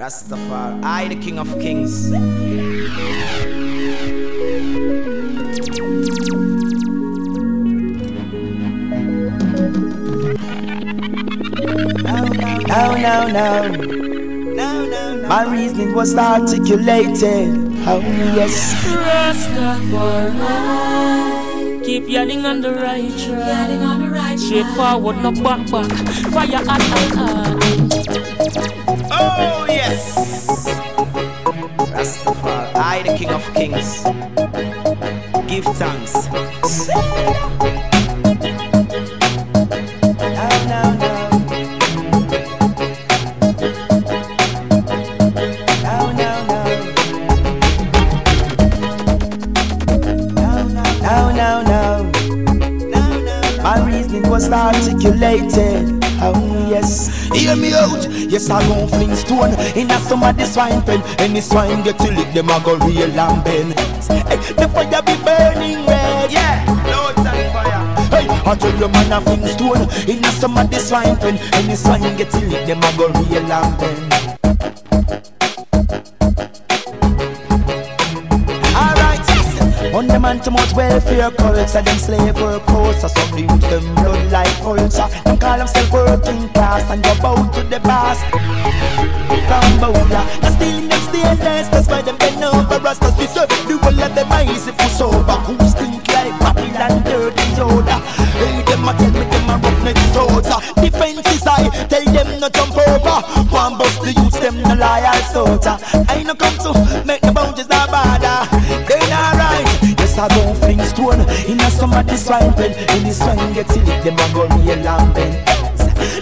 Rastafari, I the King of Kings. No, no, no. No, no, no. My reasoning was articulated. Oh, yes. Rastafari. Keep yelling on the right track. on the right Straight forward, no back back. Fire at at Oh, yes. Rastafari, I the King of Kings. Give thanks. I gon' fling stone in a somebody swine pen. Any swine get to lick them, I go real and bend. Hey, the fire be burning red. Yeah, no time fire. Hey, I tell you man a fling stone in a somebody swine pen. Any swine get to lick them, I go real and bend. On the man to much welfare culture, them slave work course, so use them blood like culture. Them call themselves working class and go bow to the boss. From Bowler, they're stealing them stainless, that's why them bend over us. Cause we serve the whole of them eyes if we sober. Who stink like Babylon, dirty Yoda. Hey, them a tell me them a roughneck soldier. Defense is high, tell them no jump over. One bust the use them no loyal soldier. I no come to make the boundaries a bother. I don't fling stone in a somebody swine pen. In the swine get till it, them a go real and bend.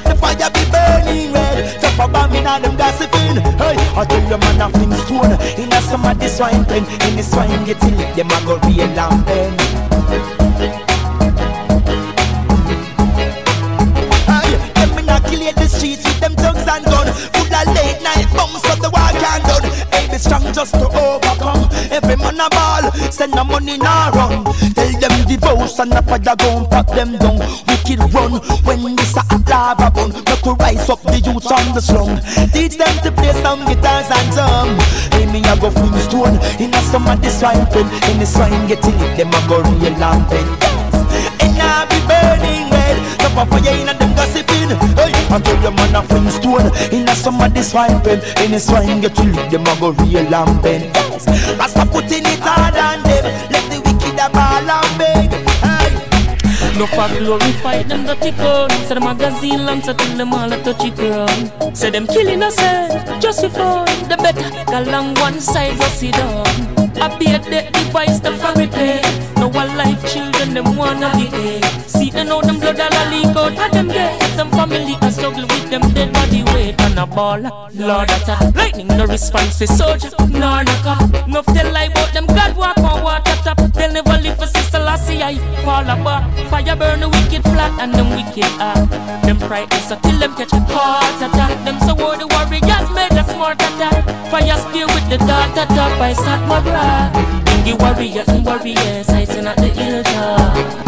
The fire be burning red. Top of bomb in a them gossiping. Hey, I tell you man a fling stone in a somebody swine pen. In the swine get till it, them a go real and bend. Streets with them thugs and gun Full of late night so the war can't done Hey, be strong just to overcome Every man a ball, send the money now run. Tell them the boss and the fire gon' pack them down. Wicked run when this a lava bun. Make we rise up the youths on the slum. Teach them to play some guitars and drum. Hey, me a go fling stone. In a some of the swine pen. In the swine get it, them a go real and pen. And I be burning red. Top of fire in a them gossiping. Hey, I tell you man a stone In a some of the swine pen. In the swine get to lick them a go real and bend. Rasta putting it hard on them. Let the wicked a ball and beg no for glorify them dirty guns Say the magazine so till them all a touchy ground Say them killing us eh, just for fun. The better go along one side go sit down. I be a dead device the fabricate No one life children them wanna be See they know them blood all a leak out of them dead Some family struggle with them dead body weight And a ball? Lord that's a Lightning no response for soldier. Nor no cop No tell lie about them. God walk on water top. They'll never live for sister Lassie I fall apart. Fire burn the wicked flat and them wicked heart. Them frightened so till them catch a heart attack. Them so war the warriors made a smart attack. Fire spear with the dart attack I sat my bra the warriors and warriors I sing at the hilltop Show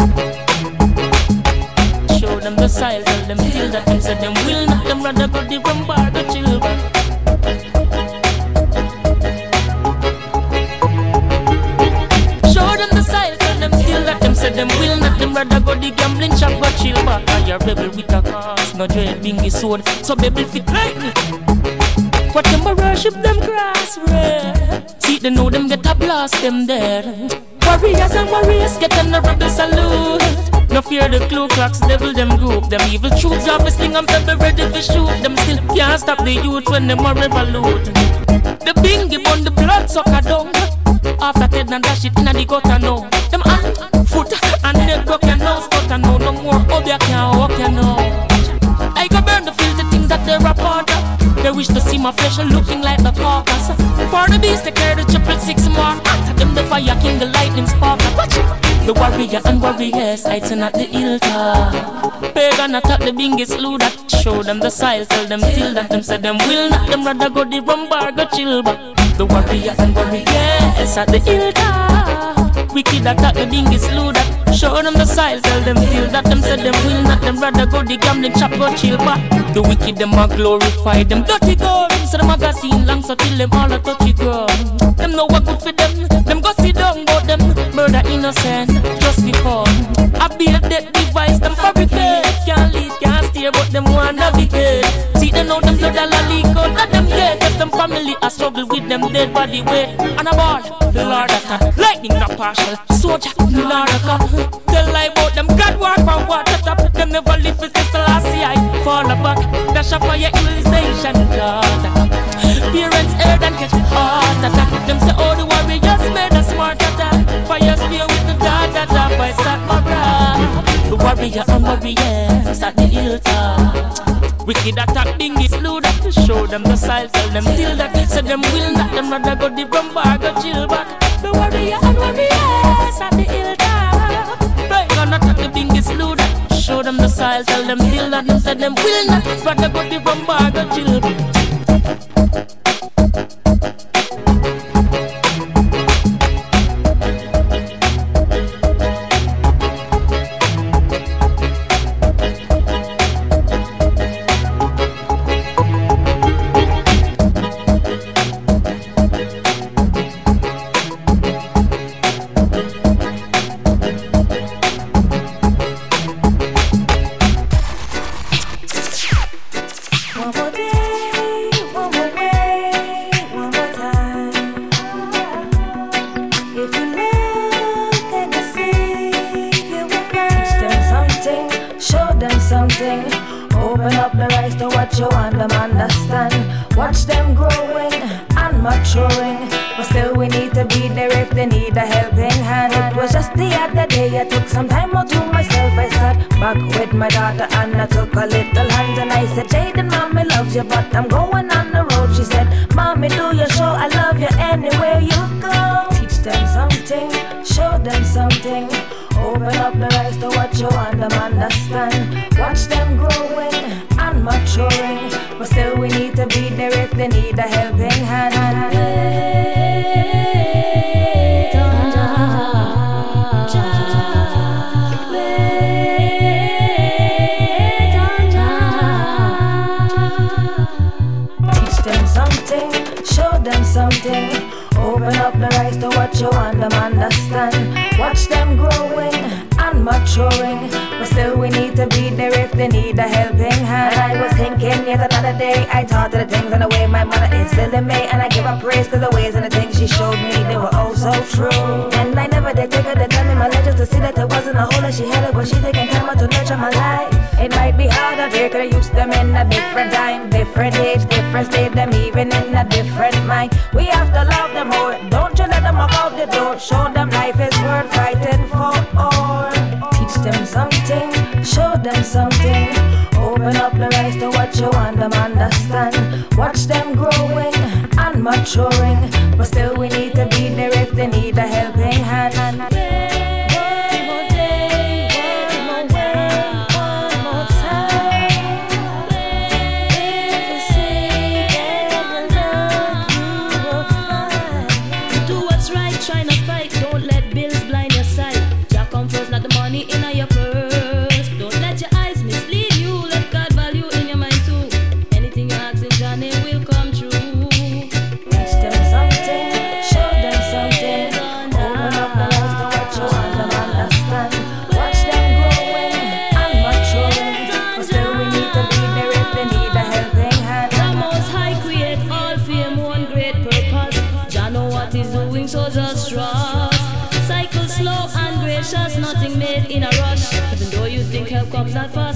them the style, tell them till that them said them will not them rather go the bar go chill back. Still said them will not them rather go the gambling shop go chill back. I a rebel with a cause, no dread bingy sword So baby fit like me. What them a worship them grass red See they know them get a blast them dead Warriors and warriors get on the rebel salute No fear the Ku Klux devil them group Them evil troops are whistling and pepper ready to shoot. Them still can't stop the youth when them a revolute. The bingy bun the blood sucker down After Ted and dash it inna the gutter now Them hand, foot and neck broke you know Stutter now no more. Up you can't walk you know. I go burn the filthy things that they report They wish to see my flesh looking like the carcass For the beast they carry the triple six more. After them the fire king the lightning spark. Watch it the warrior and warriors hiding at the hilltop Pagan attack the biggest slew that. Show them the style, tell them till that. Them say them will not, them rather go the rum bar, go chill back. The warrior and warriors at the hilltop Wicked attack the biggest slew that. Show them the style, tell them till that. Them say them will not, them rather go the gambling shop, go chill back. The wicked them a glorify them. Dirty guns So the magazine so till them all a touchy ground. Them know what good for them. Them go sit down, murder innocent just because. I be a dead device, them fabricate. Can't lead, can't steer, but them want navigate. See them know them blood a leak out, let them dead. If them family a struggle with them dead body weight. And a ball, the Lord attack. Lightning not partial, soldier, the Lord attack. Tell lie about them, God walk from water top. Them never live for the last I fall back. Dash up for your civilization, God. Parents heard and catch warrior and warriors at the hilltop. Wicked attack dingy slew that to show them the style. Tell them till that say them will not. Them rather go the rumbar, go chill back. The warrior and warriors at the hilltop. They gonna attack the dingy slew that. Show them the style. Tell them till that them say them will not. Rather go the rumbar, go chill back. but I'm going on the road. She said, Mommy, do your show. I love you anywhere you go. Teach them something, show them something. Open up their eyes to what you want them understand. Watch them growing and maturing. But still, we need to be there if they need a helping hand. show and them understand. Watch them growing and maturing. But still, we need to be there if they need a helping hand. And I was thinking yet another day. I taught her the things and the way my mother is still in me. And I give her praise to the ways and the things she showed me. They were all so true. And I never did take her to tell me my legends to see that there wasn't a hole that she had it. But she taking time out to nurture my life. It might be harder, they could use them in a different time, different age, different state, them even in a different mind. We have to love them more them about the door, show them life is worth fighting for. Teach them something, show them something. Open up their eyes to what you want them understand. Watch them growing and maturing. box at five.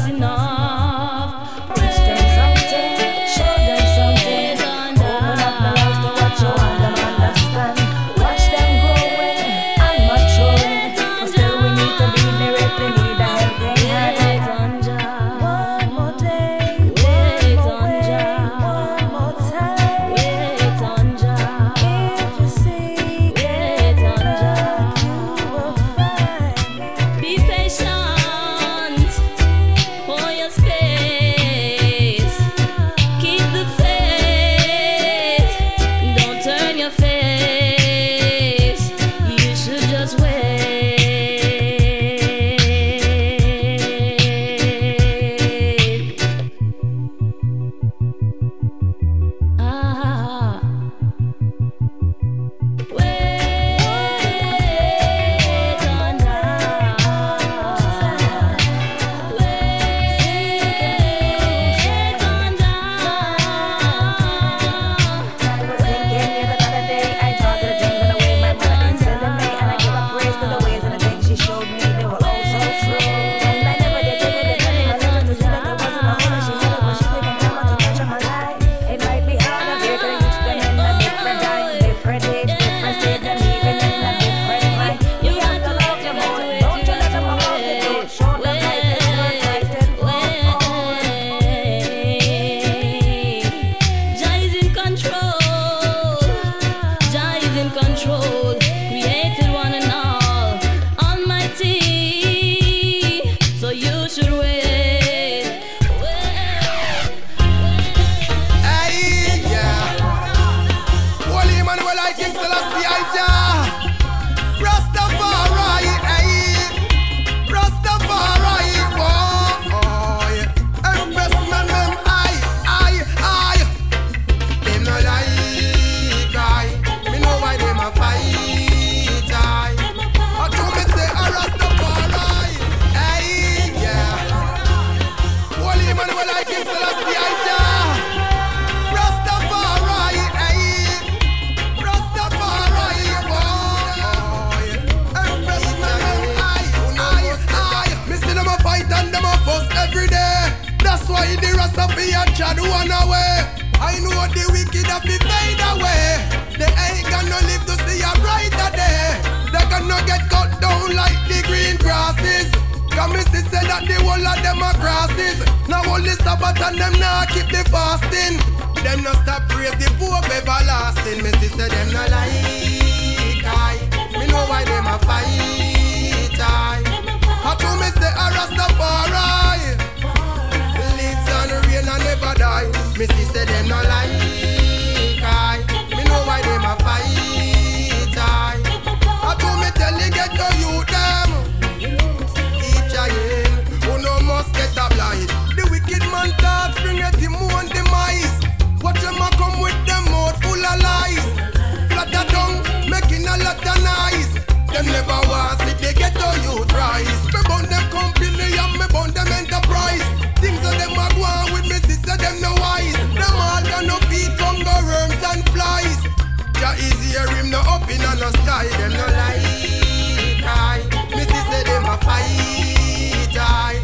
Easy, a him no up in no sky, them no like I. Missy say them a fight I.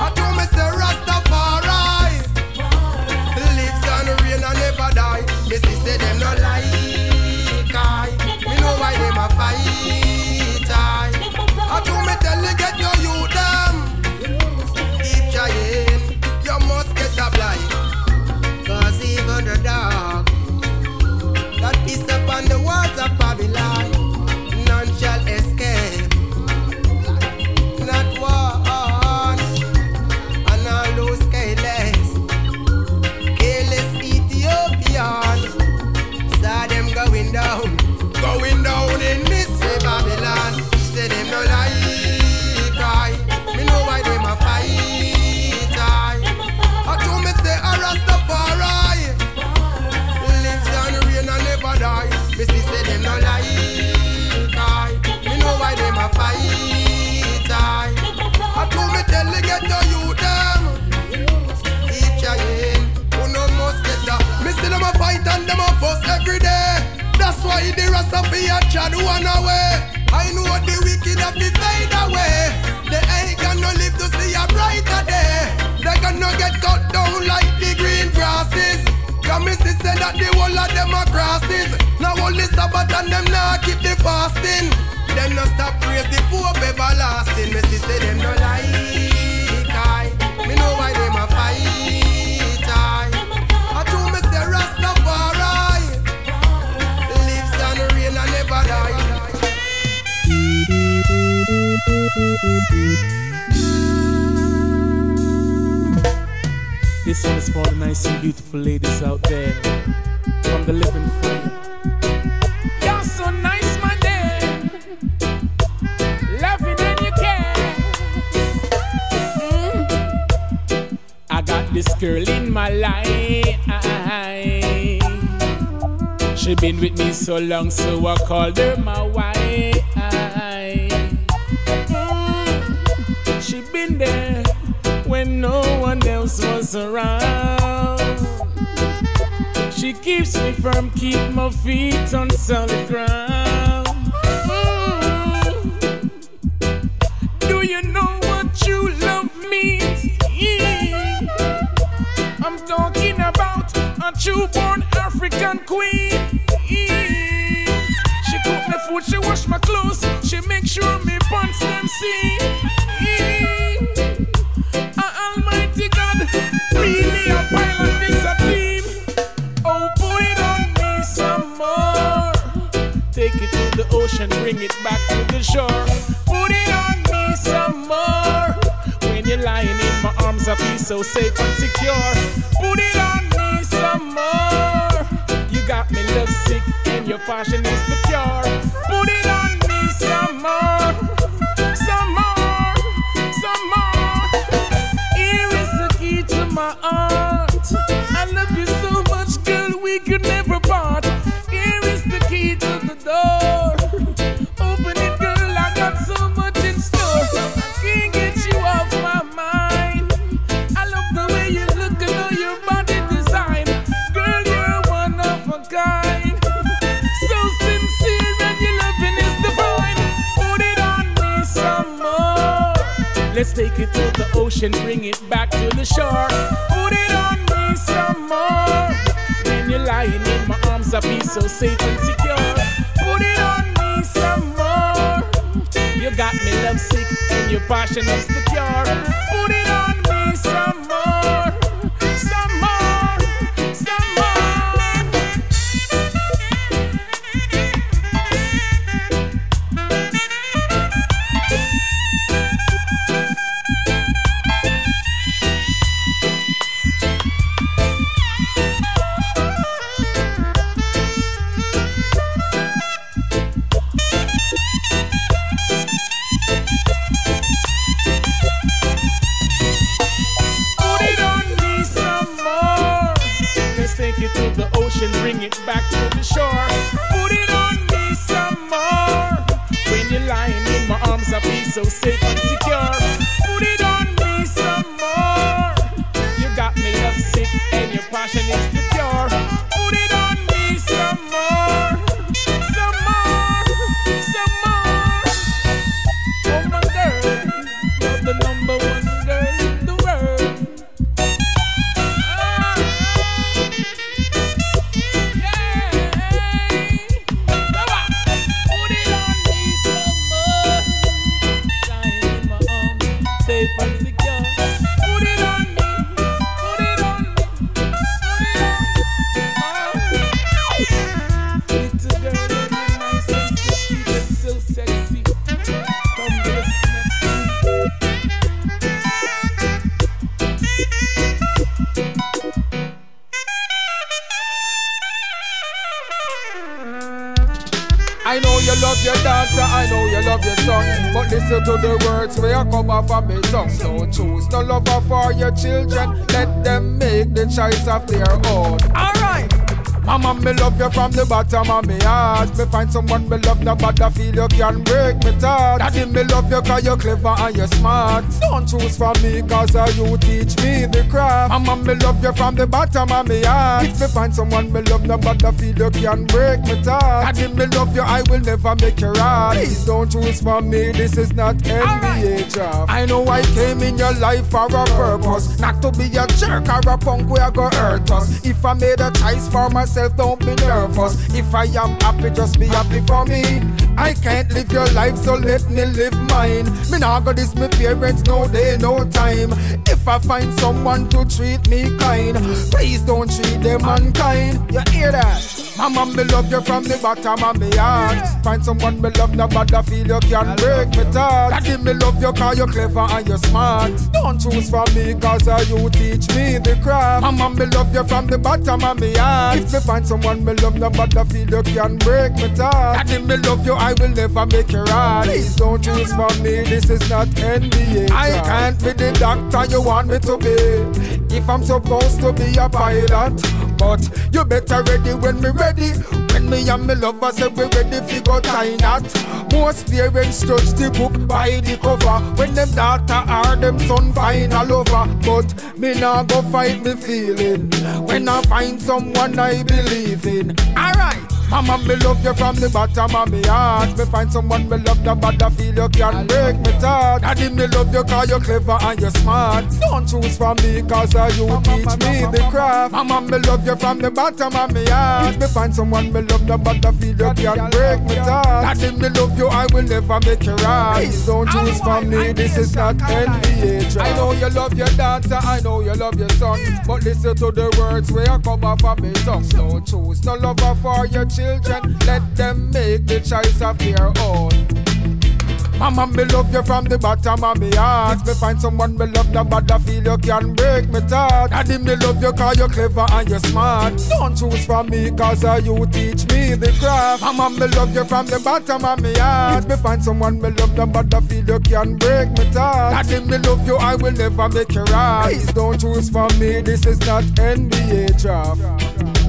I told me say Rastafari lives and rain and never die. Missy say them no the Rastafari Chad one away. I know the wicked have to fade away. They ain't gonna live to see a brighter day. They gonna get cut down like the green grasses. Come me see say that the whole of them are grasses. Now only Sabbath and them not keep the fasting. Them no stop praise the poor everlasting. Me see say them not. This one is for the nice and beautiful ladies out there from the living fire. You're so nice, my dear. Loving and you care. Mm. I got this girl in my life. She been with me so long, so I called her my wife. comes around. She keeps me firm, keep my feet on solid ground. Mm. Do you know what true love means? Mm. I'm talking about a true born African queen. Mm. She cook my food, she wash my clothes, she make sure me pants them see. it back to the shore. Put it on me some more. When you're lying in my arms, I feel so safe and secure. Put it on me some more. You got me love sick and your passion is Take it to the ocean, bring it back to the shore. Put it on me some more. When you're lying in my arms, I'll be so safe and secure. Put it on me some more. You got me lovesick, and your passion is the cure. Put it on. Choice of their love you from the bottom of my heart. Me find someone me love, no matter feel you can break me thought. Daddy, me love you cause you're clever and you're smart. Don't choose for me cause uh, you teach me the craft. Mama, me love you from the bottom of my heart. If me find someone me love, no matter feel you can break me thought. Daddy, me love you, I will never make you right. Please don't choose for me, this is not NBA draft. I know I came in your life for a purpose, not to be a jerk or a punk where go hurt us. If I made a choice for myself, don't be nervous. If I am happy, just be happy for me. I can't live your life, so let me live mine. Me nah go this me parents, no day, no time. If I find someone to treat me kind, please don't treat them unkind. You hear that? Mama, me love you from the bottom of my heart. Find someone me love, no matter feel you can break me thought. Daddy, me love you cause you're clever and you're smart. Don't choose for me cause uh, you teach me the craft. Mama, me love you from the bottom of my heart. If me find someone me love, no matter feel you can break me thought. Daddy, me love you, I will never make you right. Please don't choose for me, this is not NBA. I can't be the doctor you want me to be. If I'm supposed to be a pilot, but you better ready when me ready. When me and me lover say we ready fi go tie knot. Most parents judge the book by the cover. When them daughter or them son find all over, but me nah go fight me feeling. When I find someone I believe in, alright. Mama, me love you from the bottom of my heart. Me find someone me love the bad I feel you can't break me thought. Daddy, me love you cause you're clever and you're smart. Don't choose for me cause uh, you teach me the craft. Mama, me love you from the bottom of my heart. Me find someone me love the bad I feel you can break me thought. Daddy, me love you, I will never make you right. Please don't choose for me, this is not NBA. I know you love your daughter, I know you love your son. But listen to the words where I come off of my tongue. Don't choose no lover for your children. Let them make the choice of their own. Mama, me love you from the bottom of my heart. Me find someone me love, no matter feel you can break me thought. Daddy, me love you cause you're clever and you're smart. Don't choose for me cause uh, you teach me the craft. Mama, me love you from the bottom of my heart. Me find someone me love, no matter feel you can break me thought. Daddy, me love you, I will never make you right. Please don't choose for me, this is not NBA draft.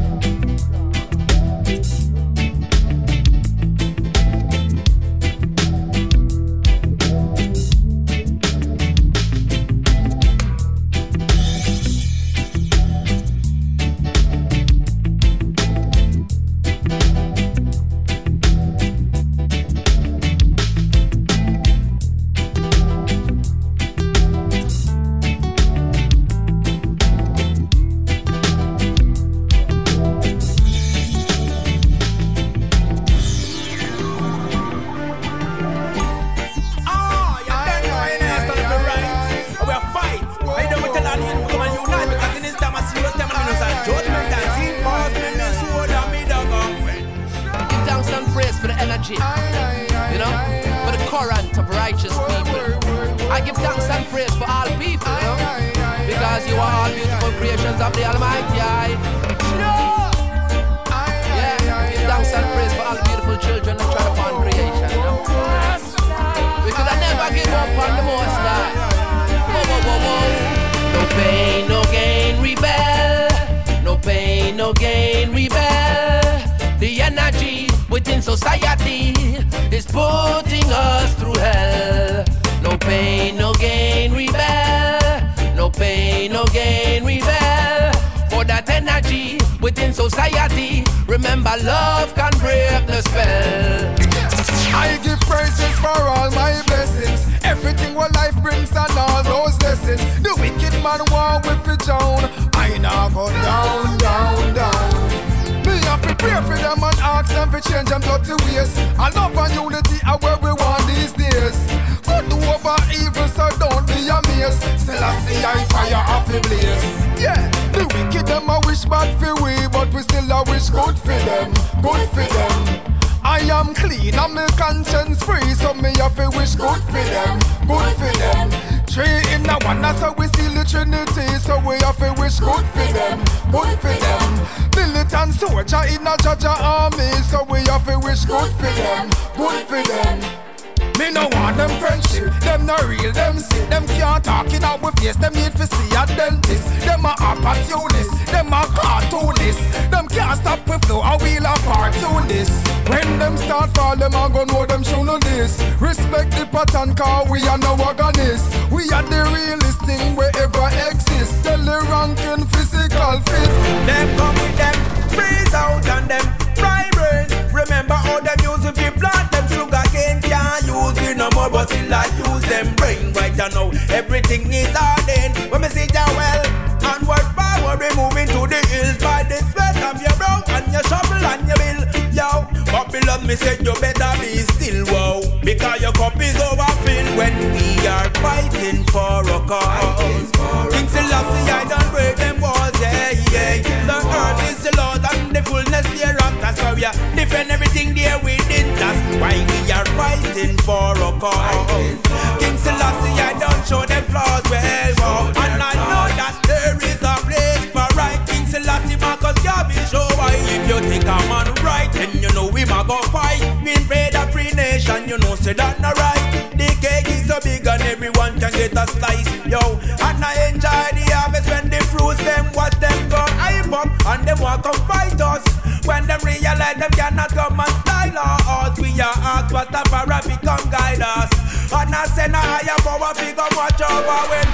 Man want with his own. I now go down, down, down. Me have to pray for them and ask them to change them dirty ways. I love and unity are where we want these days. Good over evil, so don't be amazed. Still I see I fire off the blaze. Yeah, the wicked them I wish bad for we, but we still I wish good for them, good for them. I am clean and my conscience free, so me have to wish good for them, good for them. Three in the one, that's how we see the Trinity, so we have to wish good for them, good for them. Militant soldier in a judge army, so we have to wish good for them, good for them. Me no want them friendship, them no real, them sick, them can't talk in our face, them need to see a dentist. Them a opportunist, them a cartoonist, them can't stop with flow, a wheel of cartoonist. When them start fall, them a go know them show no this. Respect the pattern, cause we are no organist. We are the realest thing wherever exists. Tell the ranking physical fit. Them come with them freeze out and them brain. Remember how them if you plant more, but still I use them brain right you know everything is ordained. When me see ya well, onward forward we moving to the hills by the sweat of your brow and your shovel and your bill. Yo, Babylon, me said you better be still, wow, because your cup is overfilled when we are fighting for a cause. King Selassie, I don't break them walls, yeah, yeah. The earth is the Lord and the fullness thereof. That's we are defend everything there within. Why we are fighting for a cause. King Selassie, I don't show them flaws, well, wow. And I know that there is a place for right. King Selassie, Marcus Garvey, show why if you take a man right, then you know we ma go fight. We invade a free nation, you know say that not right. The cake is so big and everyone can get a slice, yo. And I enjoy the harvest when the fruits them watch them go hype up and them walk come fight us. When them realize them cannot come and asked what the para become guide us. And I send a higher power, big up watch over when.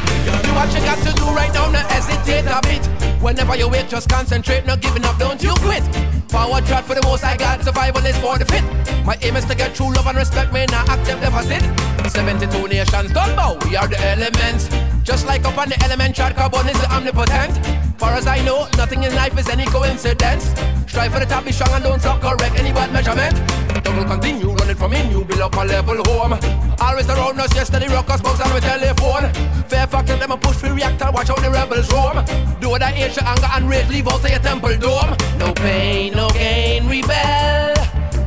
Do what you got to do right now, no hesitate a bit. Whenever you wait, just concentrate, not giving up, don't you quit. Power trot for the most I got, survival is for the fit. My aim is to get true love and respect, may not accept deficit. 72 nations don't bow, we are the elements. Just like up on the element chart, carbon is the omnipotent. Far as I know, nothing in life is any coincidence. Strive for the top, be strong and don't stop, correct any bad measurement. Double continue, running from in, you build up a level home. Always around us, yesterday rock us, box on the telephone. Fair factor, them a push for reactor, watch out the rebels roam. Do that hate your anger and rage, leave out to your temple dome. No pain, no gain, rebel.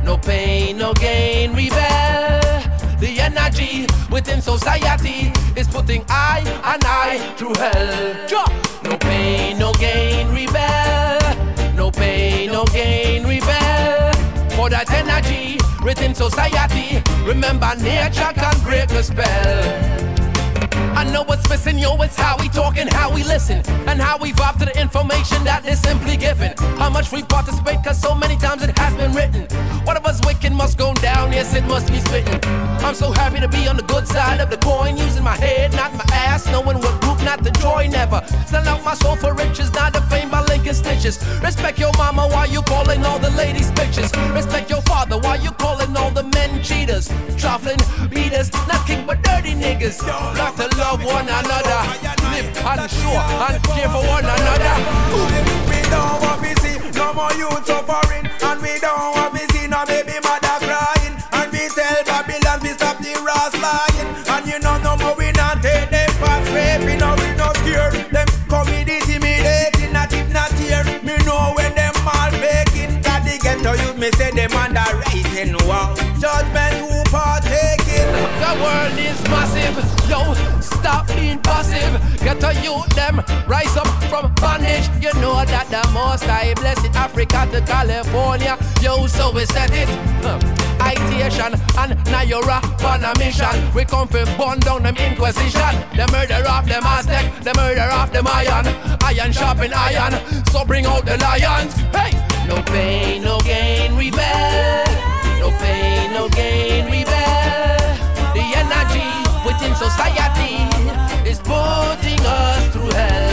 No pain, no gain, rebel. The energy within society is putting I and I through hell. No pain, no gain, rebel. No pain, no gain, rebel. For that energy within society, remember nature can break the spell. I know what's missing, yo, it's how we talk and how we listen. And how we vibe to the information that is simply given. How much we participate, cause so many times it has been written. One of us wicked must go down, yes, it must be spitting. I'm so happy to be on the good side of the coin, using my head, not my ass, knowing what group not the joy, never. Sell out my soul for riches, not the fame by linking stitches. Respect your mama while you calling all the ladies bitches. Respect your father while you calling all the men cheaters. Truffling, beaters, not niggas got to love one another. Live and show and care for one another. We don't want to see no more youth suffering, and we don't want to see no baby mother crying. And we tell Babylon we stop the ras lying, and you know no more we not take them past raping, no we not scare them. Come with intimidating, not if not here. Me know when them all faking, got the ghetto youth me say them underrating. Wow, judgment. The world is massive, yo, stop being passive. Get to you, them, rise up from bondage. You know that the most I blessed Africa to California. Yo, so we said it. Haitian Iteration and Nayora on a mission. We come from burn down them Inquisition. The murder of them Aztec, the murder of them Iron. Iron sharpen iron, so bring out the lions. Hey! No pain, no gain, rebel. No pain, no gain, rebel energy within society is putting us through hell.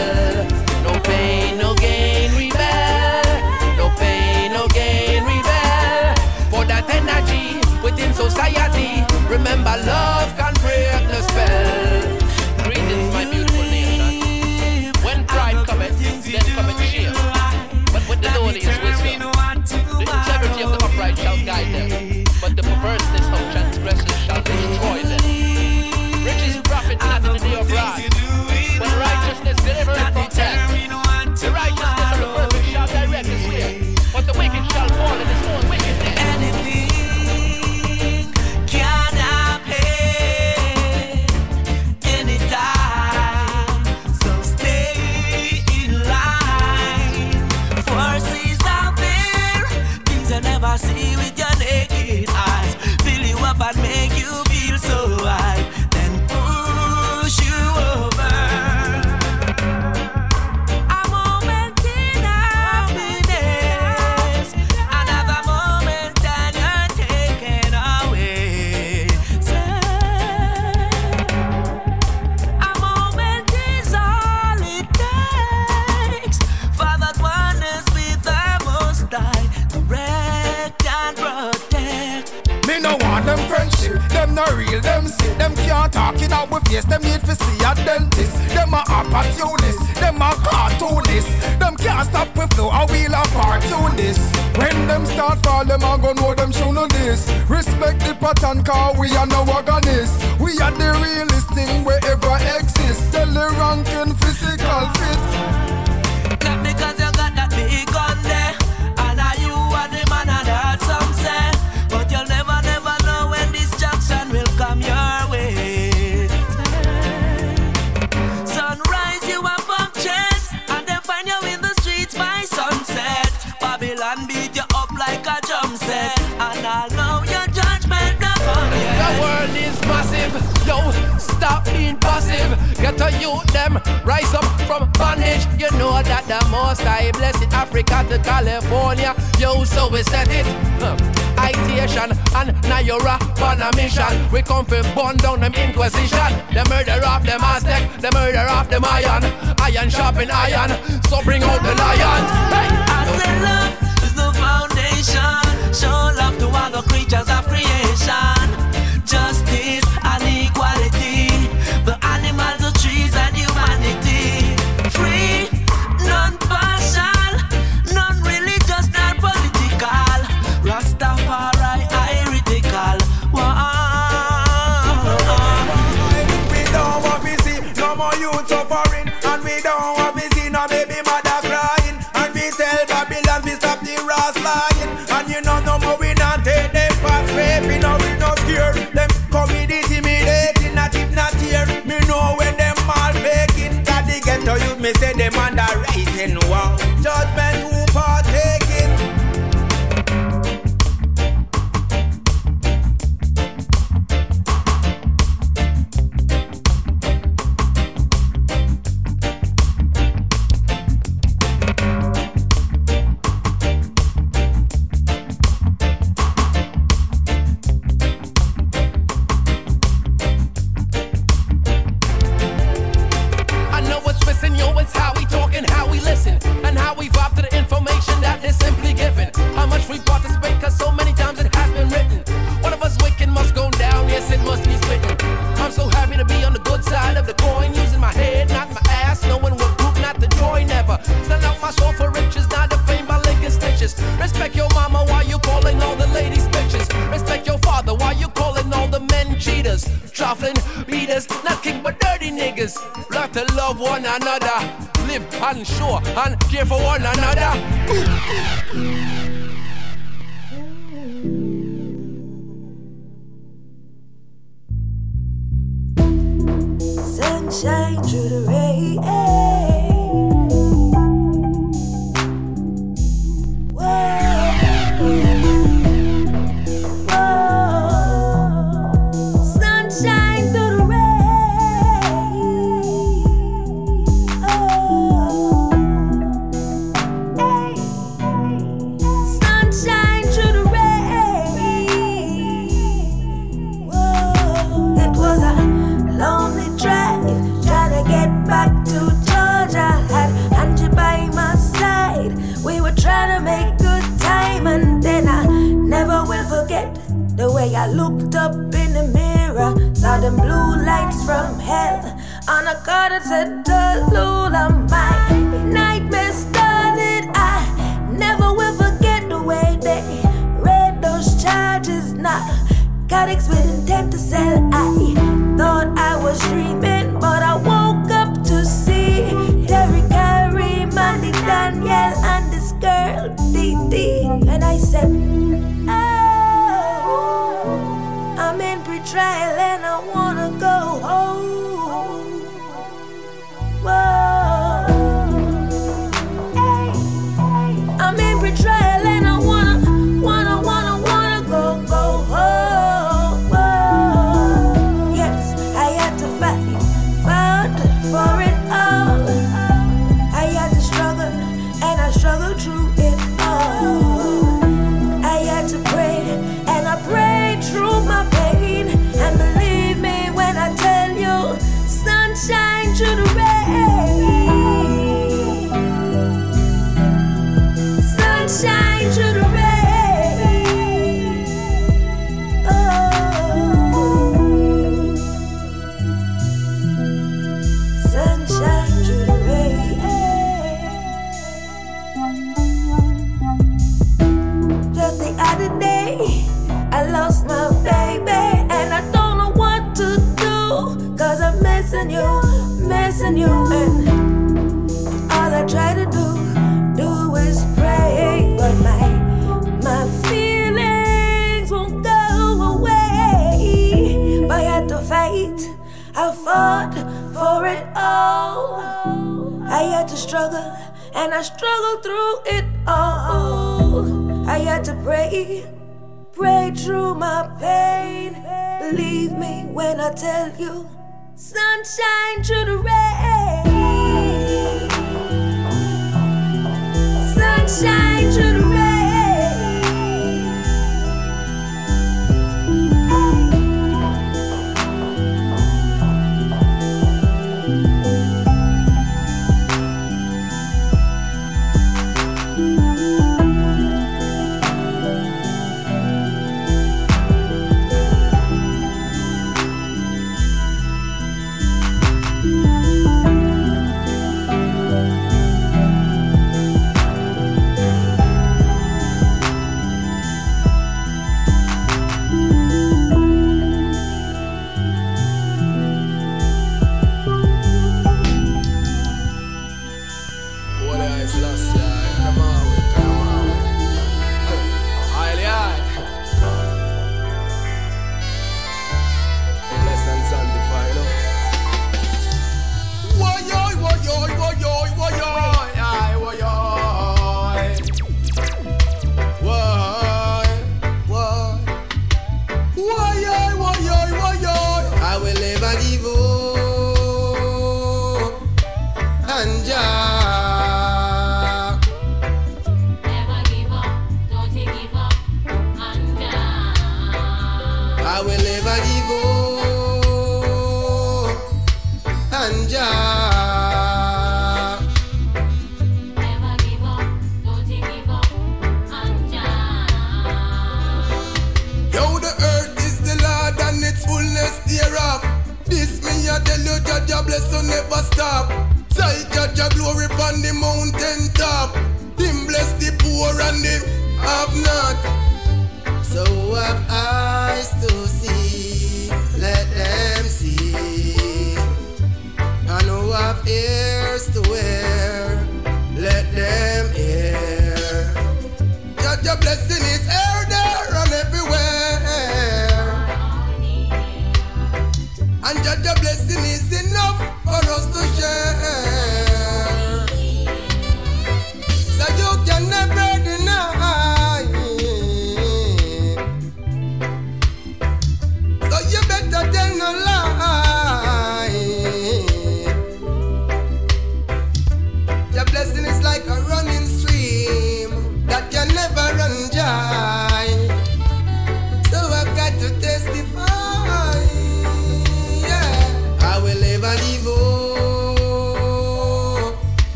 Jamaica to California. Yo, so we send it. Huh. Itation and Nayora on a mission. We come from burn down them Inquisition. The murder of the Aztec, the murder of the Mayan. Iron sharpen iron, so bring out the lions. Hey. I say love is the foundation. Show love to all the creatures of creation. Just saying wow. Judgment Respect your mama while you calling all the ladies bitches. Respect your father while you calling all the men cheaters. Travelling beaters, nothing but dirty niggas. Learn to love one another. Live unsure and care for one another. Sunshine through the rain. way I looked up in the mirror, saw them blue lights from hell. On a said, to Tallulah, my nightmare started. I never will forget the way they read those charges. Narcotics with intent to sell. I thought I was dreaming, but I woke up to see Derek Carey, Mandy Daniel, and this girl, Dee Dee. And I said, Israel.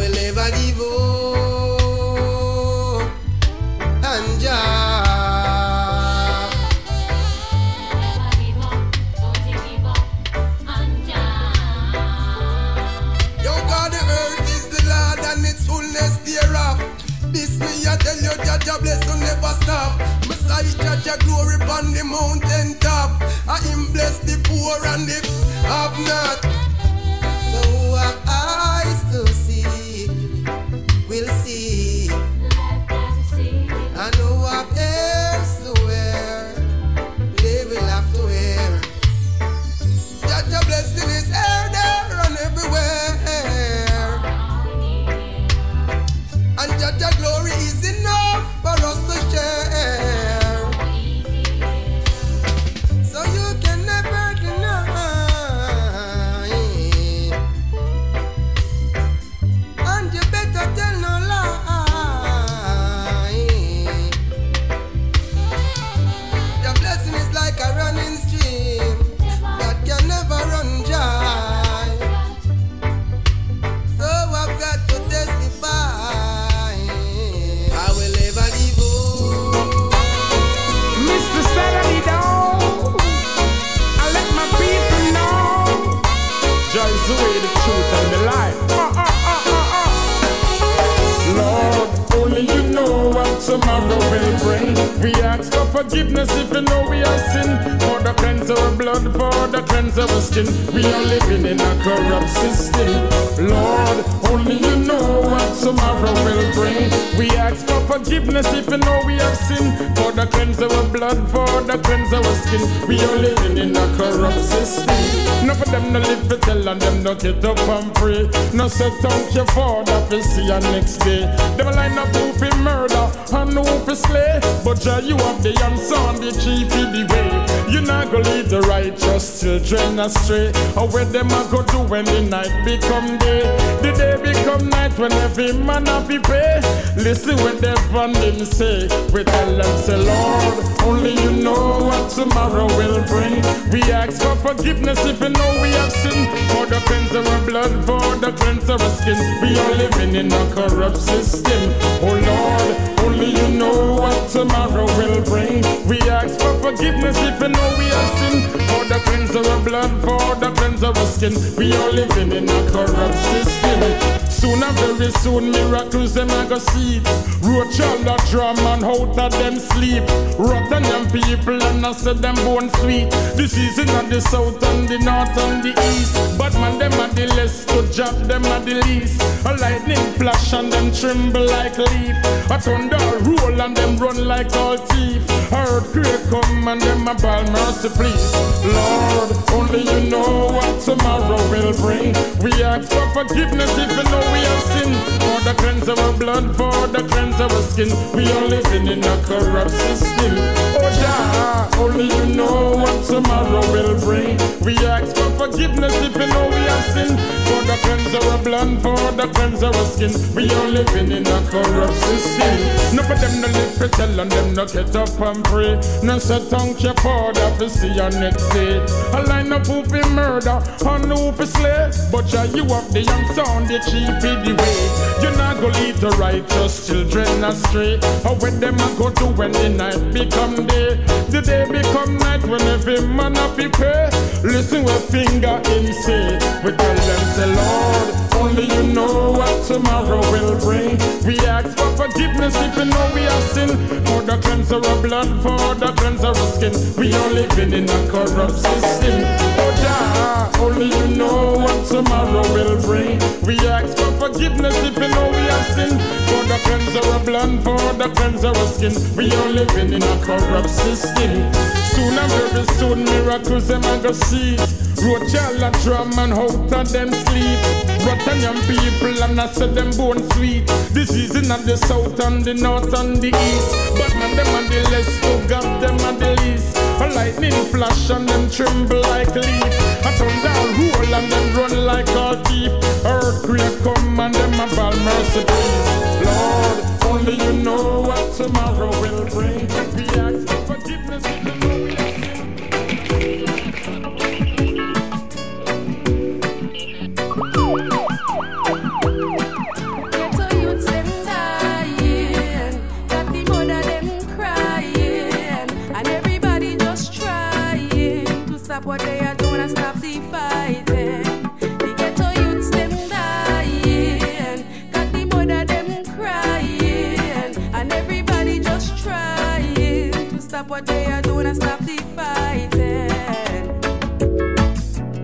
Will give up. God, the earth is the Lord and its fullness thereof. This me, I tell you, bless will never stop. Messiah, Jah Jah glory upon the mountain top. I bless the poor and the have not. Forgiveness if you know we have sinned. For the cleanse our blood, for the cleanse our skin. We are living in a corrupt system. Lord, only you know what tomorrow will bring. We ask for forgiveness if you know we have sinned. For the cleanse our blood, for the cleanse our skin. We are living in a corrupt system. No for them no live for tell and them no get up and pray. No say thank you for that we see you next day. A line up who fi murder and who fi slay. But Jah you have the answer and the chief in the way. You not go lead the righteous children astray. Or where them a go do when the night become day. The day become night when every man a be pray. Listen what they van them say. We tell them say Lord, only you know what tomorrow will bring. We ask for forgiveness if you know we have sinned. For the cleanse of our blood, for the cleanse of our skin. We are living in a corrupt system. Oh Lord, only you know what tomorrow will bring. We ask for forgiveness if you know we have sinned. For the cleanse of our blood, for the cleanse of our skin. We are living in a corrupt system. Soon and very soon, miracles them a go see. Roach all the drum and out of them sleep. Rotten them people and I said them bone sweet. This is in the south and the north and the east. But man, them are the less to job, them are the least. A lightning flash and them tremble like leaf. A thunder roll and them run like all thief. Earthquake come and them a ball mercy please. Lord, only you know what tomorrow will bring. We ask for forgiveness if you know we have sinned. The cleanse our blood, for the cleanse our skin. We are living in a corrupt system. Oh yeah, only you know what tomorrow will bring. We ask for forgiveness if you know we have sinned. For the cleanse our blood, for the cleanse our skin. We are living in a corrupt system. No for them no live for tell and them no get up and pray. No say thank you for see you next day. A line up who be murder and who be slay. But yeah, you have the young son, the in the way. You not go lead the righteous children astray. Or when them a go do when the night become day. The day become night when every man a be pray. Listen with finger in say. We tell them say Lord, only you know what tomorrow will bring. We ask for forgiveness if we know we have sinned. For the cleanser of blood, for the cleanser of skin. We are living in a corrupt system. Oh, yeah, only you know what tomorrow will bring. We ask for forgiveness if we know we have sinned. For the cleanser of blood, for the cleanser of skin. We are living in a corrupt system. Soon and very soon, miracles them a go see. Rochelle a drum and out of them sleep. Rotterdam people and I said them born sweet. Disease in the south and the north and the east. But man them and the less who got them and the least. A lightning flash and them tremble like leaf. A thunder roll and them run like a thief. Earthquake come and them a ball mercy please. Lord, only you know what tomorrow will bring. We ask for forgiveness what they are doing and stop the fighting.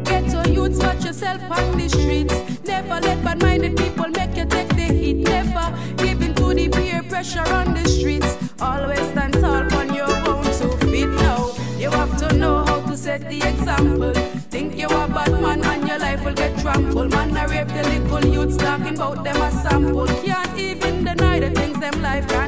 Ghetto youths, watch yourself on the streets. Never let bad minded people make you take the heat. Never give in to the peer pressure on the streets. Always stand tall on your own two feet now. You have to know how to set the example. Think you a bad man and your life will get trampled. Man, I rape the little youths talking about them a sample. Can't even deny the things them life can't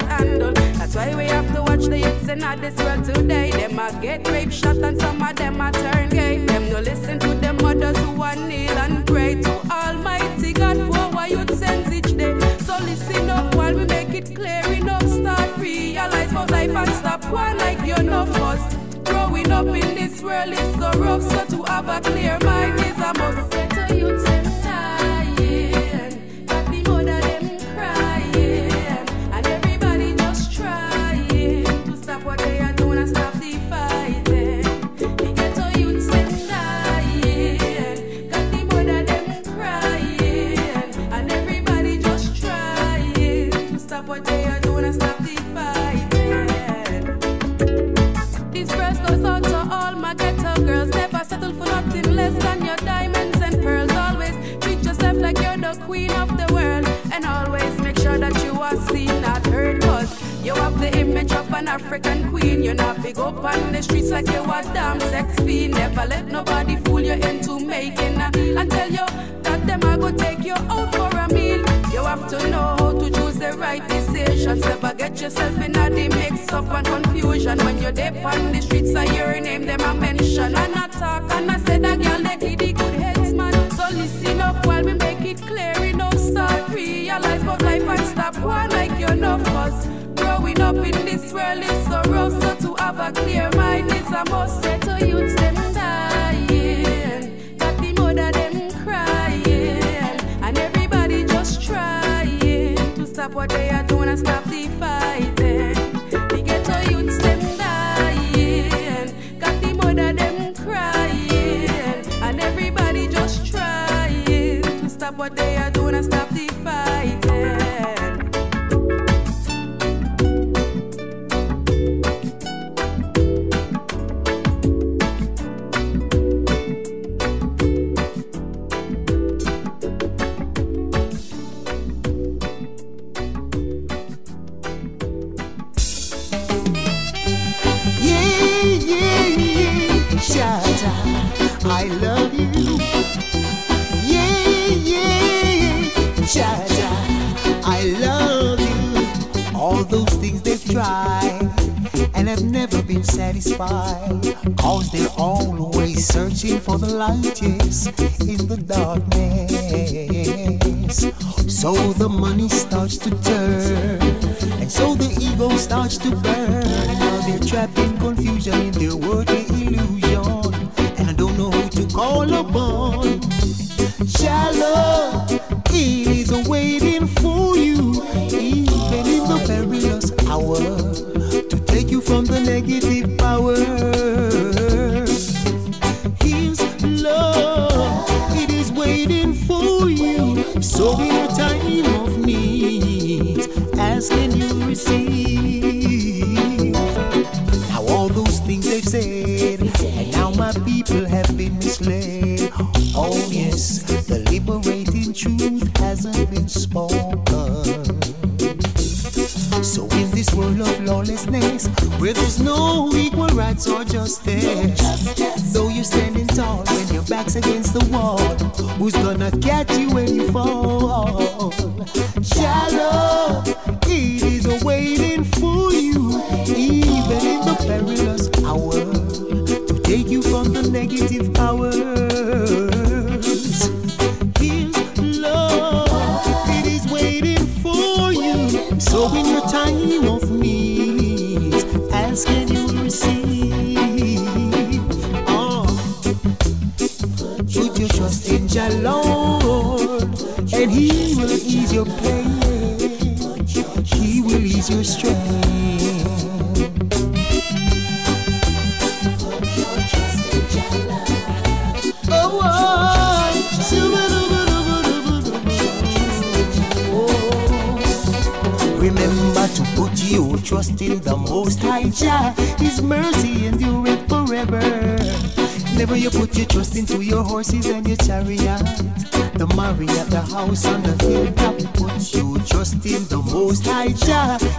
youths in this world today. Them a get rape shot and some of them a turn gay. Them no listen to them mothers who a kneel and pray to Almighty God for our youth sends each day. So listen up while we make it clear enough. Start realize about life and stop one like you're no fuss. Growing up in this world is so rough, so to have a clear mind is a must. African queen. You're not big up on the streets like you are damn sex fiend. Never let nobody fool you into making a deal tell you that them are gonna take you out for a meal. You have to know how to choose the right decisions. Never get yourself in a mix up and confusion. When you're there on the streets, I hear your name, them I mention and I talk. And I said that girl, they did the good heads, man. So listen up while we make it clear. Enough start realize about life and stop one like you're no fuss. Growing up in this world is so rough, so to have a clear mind is a must. Settle youths them dying, got the mother them crying, and everybody just trying to stop what they are doing and stop the Cause they're always searching for the light, yes, in the darkness. So the money starts to turn, and so the ego starts to burn. Now they're trapped in confusion in their worldly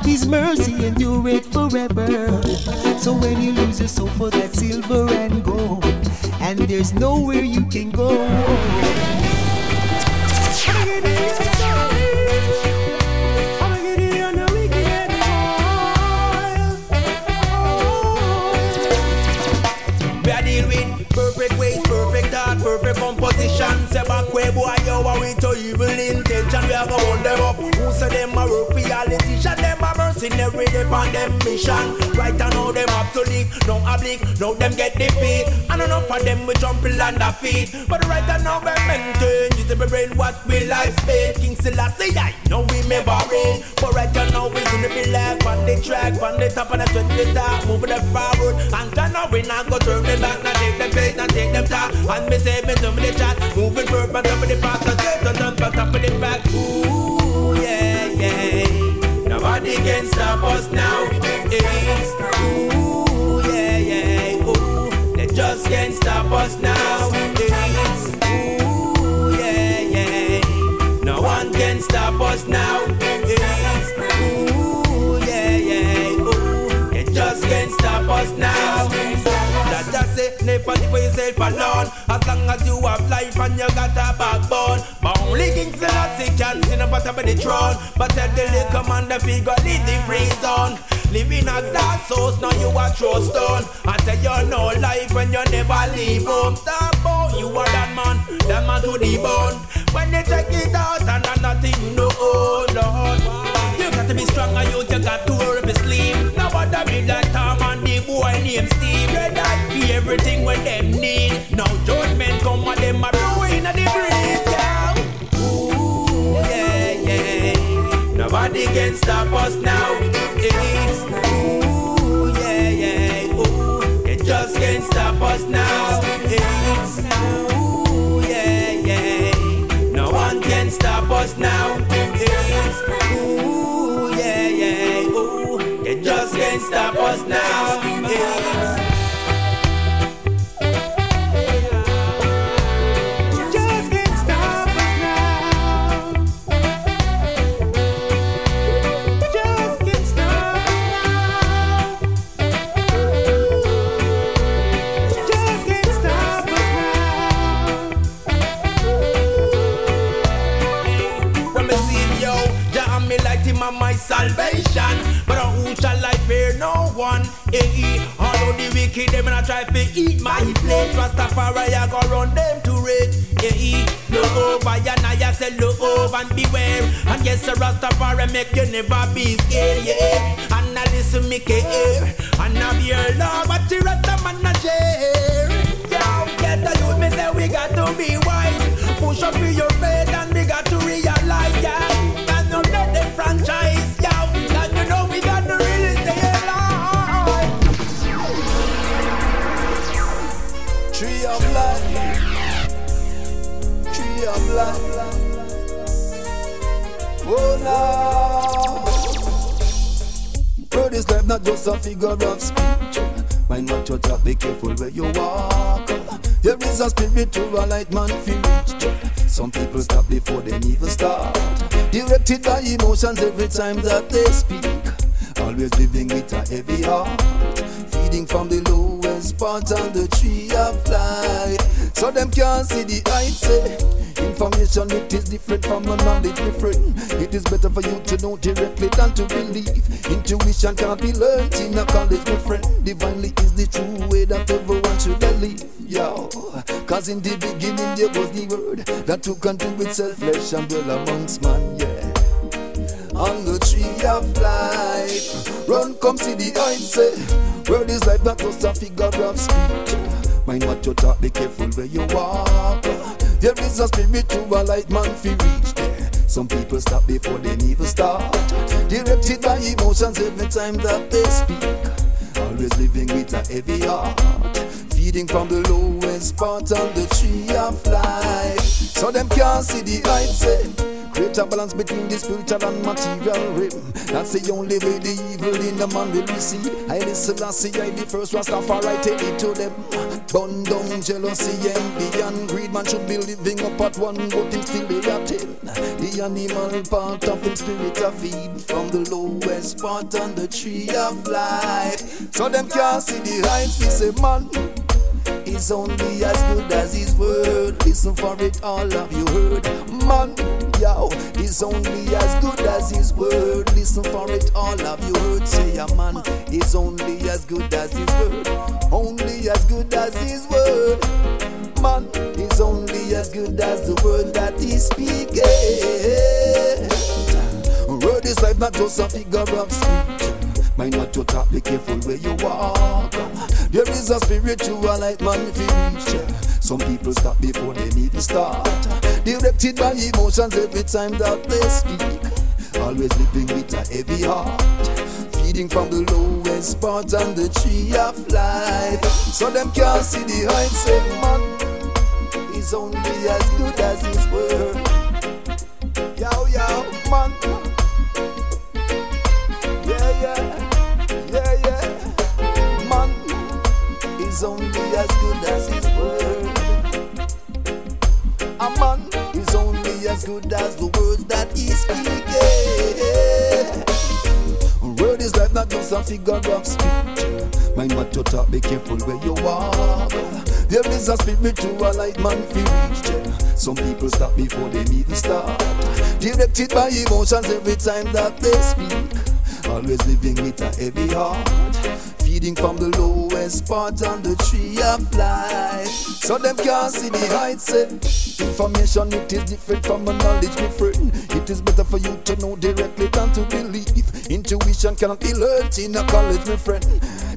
His mercy endureth forever. So when you lose your soul for that silver and gold, and there's nowhere you can go. Mercenary, on them mission. Right now, them obsolete, no oblique, now them get defeat. And enough of them we jumping on the feet. But right now, we maintain. Use every brain, what we life spend. King Selassie, I know we never reign. But right now, we in the black, on the track, on the top, and the 20 the top, moving the forward. And now we not go turn them back, not take them face, not take them top. And me say, me do me the chat, moving forward, on top of the back, get on them, on top of the back. Ooh, yeah, yeah. Nobody can stop us now. It's ooh, yeah, yeah. Ooh, they just can't stop us now. It's ooh, yeah, yeah. No one can stop us now. For yourself alone. As long as you have life and you got a backbone. But only King Selassie can sit up on top of the throne. But tell the little man the figure leave the free zone. Live in a glass house, now you a throw stone. I tell you no life when you never leave home. Stop out, you are that man, that man to the bone. When you check it out and I'm nothing no hold on. You got to be strong you, just got to worry sleep. Now what I mean and the boy named Steve. Eye for everything when them need. Now judgment come and them a ruin the breeze, yeah. Ooh, yeah, yeah. Nobody can stop us now. It's ooh, yeah, yeah. Ooh, they just can't stop us now. It's ooh, yeah, yeah. No one can stop us now. Stop us now. Try to eat my flesh. Rastafari I go run them to red. Eh, look over, now ya say look over and beware. And yes, a Rastafari make you never be scared. Yeah, and now listen me care. And now be your love, but the Rastaman a share. Yo, get the youth, me say we got to be wise. Push up in your faith of life, tree of life. Oh Lord. Word is life, not just a figure of speech. Mind what you talk, be careful where you walk. There is a spirit to spiritual light man feel. Some people stop before they even start. Directed by emotions every time that they speak. Always living with a heavy heart. From the lowest part on the tree of life. So them can't see the heights. Eh? Information it is different from a knowledge different. It is better for you to know directly than to believe. Intuition cannot be learned in a college, my friend. Divinely is the true way that everyone should believe. Yo, cause in the beginning there was the word that took unto itself flesh and dwell amongst man, yeah. On the tree of life, run come see the say. Word is life, not just a figure of speech. Mind what you talk, be careful where you walk. There is a spiritual light man fi reach there. Some people stop before they even start. Directed by emotions every time that they speak. Always living with a heavy heart. Feeding from the lowest part on the tree of life. So them can't see the. Eh? Create a balance between the spiritual and material realm. That's the only way the evil in the man will recede. I listen, I see, I the first Rastafari tell it to them. Bun down jealousy, envy, and greed. Man should be living up at one, but him still they at ten. The animal part of him spirit a feed from the lowest part on the tree of life. So them can't see the heights. We say, man. He's only as good as his word. Listen for it, all of you heard. Man, yo, he's only as good as his word. Listen for it, all of you heard. Say a man, he's only as good as his word. Only as good as his word. Man, he's only as good as the word that he speaks. Eh? Word is life, not just a figure of speech. Mind what you talk, be careful where you walk. There is a spiritual light man you reach. Some people stop before they even start. Directed by emotions every time that they speak. Always living with a heavy heart. Feeding from the lowest part on the tree of life. So them can't see the heights, say man. He's only as good as his word. Yo, yo, man. Is only as good as his word. A man is only as good as the words that he speaks. Word is life, not just a figure of speech. What you talk, be careful where you walk. There is a spiritual light man fi reach. Some people stop before they even start. Directed by emotions every time that they speak. Always living with a heavy heart. Feeding from the lowest part on the tree of life. So them can't see the heights. Eh? Information it is different from a knowledge, my friend. It is better for you to know directly than to believe. Intuition cannot be learned in a college, my friend.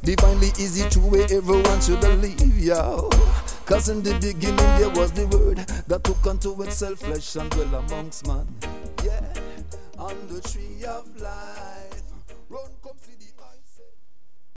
Divinely easy to where everyone should believe, yo. Cause in the beginning there was the word that took unto itself flesh and dwell amongst man. Yeah, on the tree of life.